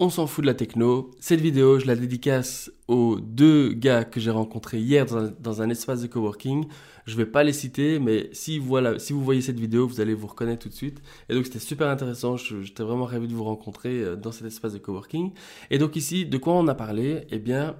on s'en fout de la techno. Cette vidéo, je la dédicace aux deux gars que j'ai rencontrés hier dans un, espace de coworking. Je vais pas les citer, mais si, voilà, si vous voyez cette vidéo, vous allez vous reconnaître tout de suite. Et donc c'était super intéressant. J'étais vraiment ravi de vous rencontrer euh, dans cet espace de coworking. Et donc ici, de quoi on a parlé? Eh bien,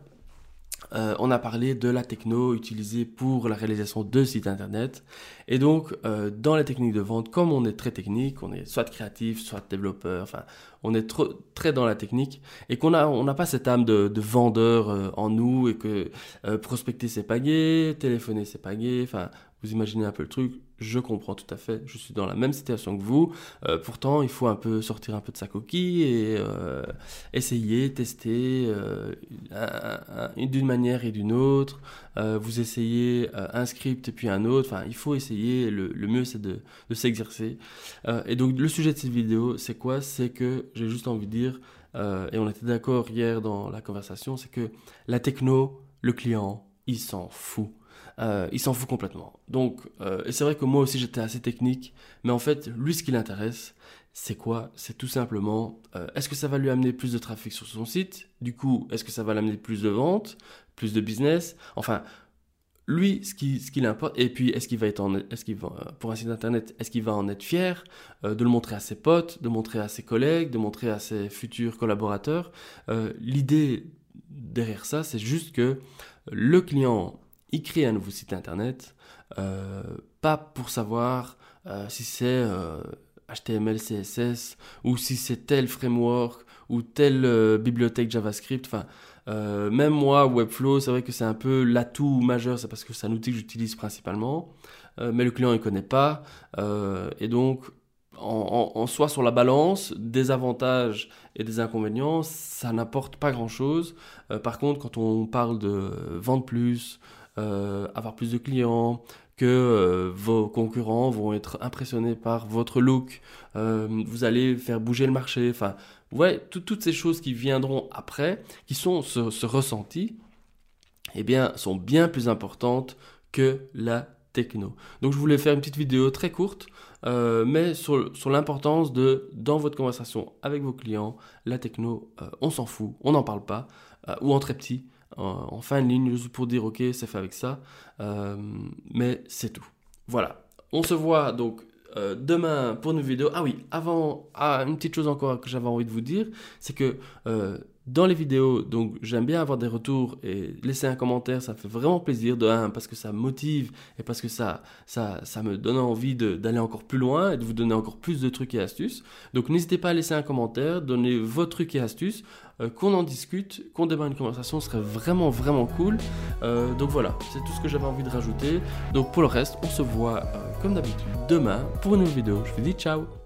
euh, on a parlé de la techno utilisée pour la réalisation de sites internet. Et donc, euh, dans les techniques de vente, comme on est très technique, on est soit créatif, soit développeur, enfin, on est trop, très dans la technique et qu'on a, on n'a pas cette âme de, vendeur euh, en nous et que prospecter c'est pas téléphoner c'est pas enfin, vous imaginez un peu le truc, je comprends tout à fait, je suis dans la même situation que vous. Euh, pourtant, il faut un peu sortir un peu de sa coquille et euh, essayer, tester euh, d'une manière et d'une autre. vous essayez un script et puis un autre. Enfin, il faut essayer. Le, mieux, c'est de, de s'exercer. et donc, le sujet de cette vidéo, c'est quoi? C'est que j'ai juste envie de dire, et on était d'accord hier dans la conversation, c'est que la techno, le client, il s'en fout. Euh, il s'en fout complètement. Donc, euh, et c'est vrai que moi aussi j'étais assez technique, mais en fait, lui, ce qui l'intéresse, c'est quoi? C'est tout simplement, euh, est-ce que ça va lui amener plus de trafic sur son site? Du coup, est-ce que ça va l'amener plus de ventes, plus de business? Enfin, lui, ce qui, ce qui l'importe, et puis est-ce qu'il va être en, est-ce qu'il va, pour un site internet, est-ce qu'il va en être fier de le montrer à ses potes, de montrer à ses collègues, de montrer à ses futurs collaborateurs? L'idée derrière ça, c'est juste que le client il crée un nouveau site internet, euh, pas pour savoir euh, si c'est HTML, euh, CSS, ou si c'est tel framework, ou telle bibliothèque JavaScript. Enfin, même moi, Webflow, c'est vrai que c'est un peu l'atout majeur, c'est parce que c'est un outil que j'utilise principalement, mais le client ne connaît pas. et donc, en, soi sur la balance des avantages et des inconvénients, ça n'apporte pas grand-chose. par contre, quand on parle de vendre plus, euh, avoir plus de clients, que euh, vos concurrents vont être impressionnés par votre look, euh, vous allez faire bouger le marché, enfin, ouais, toutes ces choses qui viendront après, qui sont ce, ressenti, eh bien, sont bien plus importantes que la techno. Donc je voulais faire une petite vidéo très courte, mais sur l'importance de, dans votre conversation avec vos clients, la techno, on s'en fout, on n'en parle pas, ou en très petit, en, fin de ligne, juste pour dire ok, c'est fait avec ça. Euh, mais c'est tout. Voilà. On se voit donc euh, demain pour une vidéo. Ah oui, avant, ah, une petite chose encore que j'avais envie de vous dire, c'est que euh, dans les vidéos, donc j'aime bien avoir des retours et laisser un commentaire, ça fait vraiment plaisir de parce que ça motive et parce que ça ça, ça me donne envie d'aller encore plus loin et de vous donner encore plus de trucs et astuces. Donc n'hésitez pas à laisser un commentaire, donner vos trucs et astuces, euh, qu'on en discute, qu'on démarre une conversation, ce serait vraiment vraiment cool. Euh, donc voilà, c'est tout ce que j'avais envie de rajouter. Donc pour le reste, on se voit euh, comme d'habitude demain pour une nouvelle vidéo. Je vous dis ciao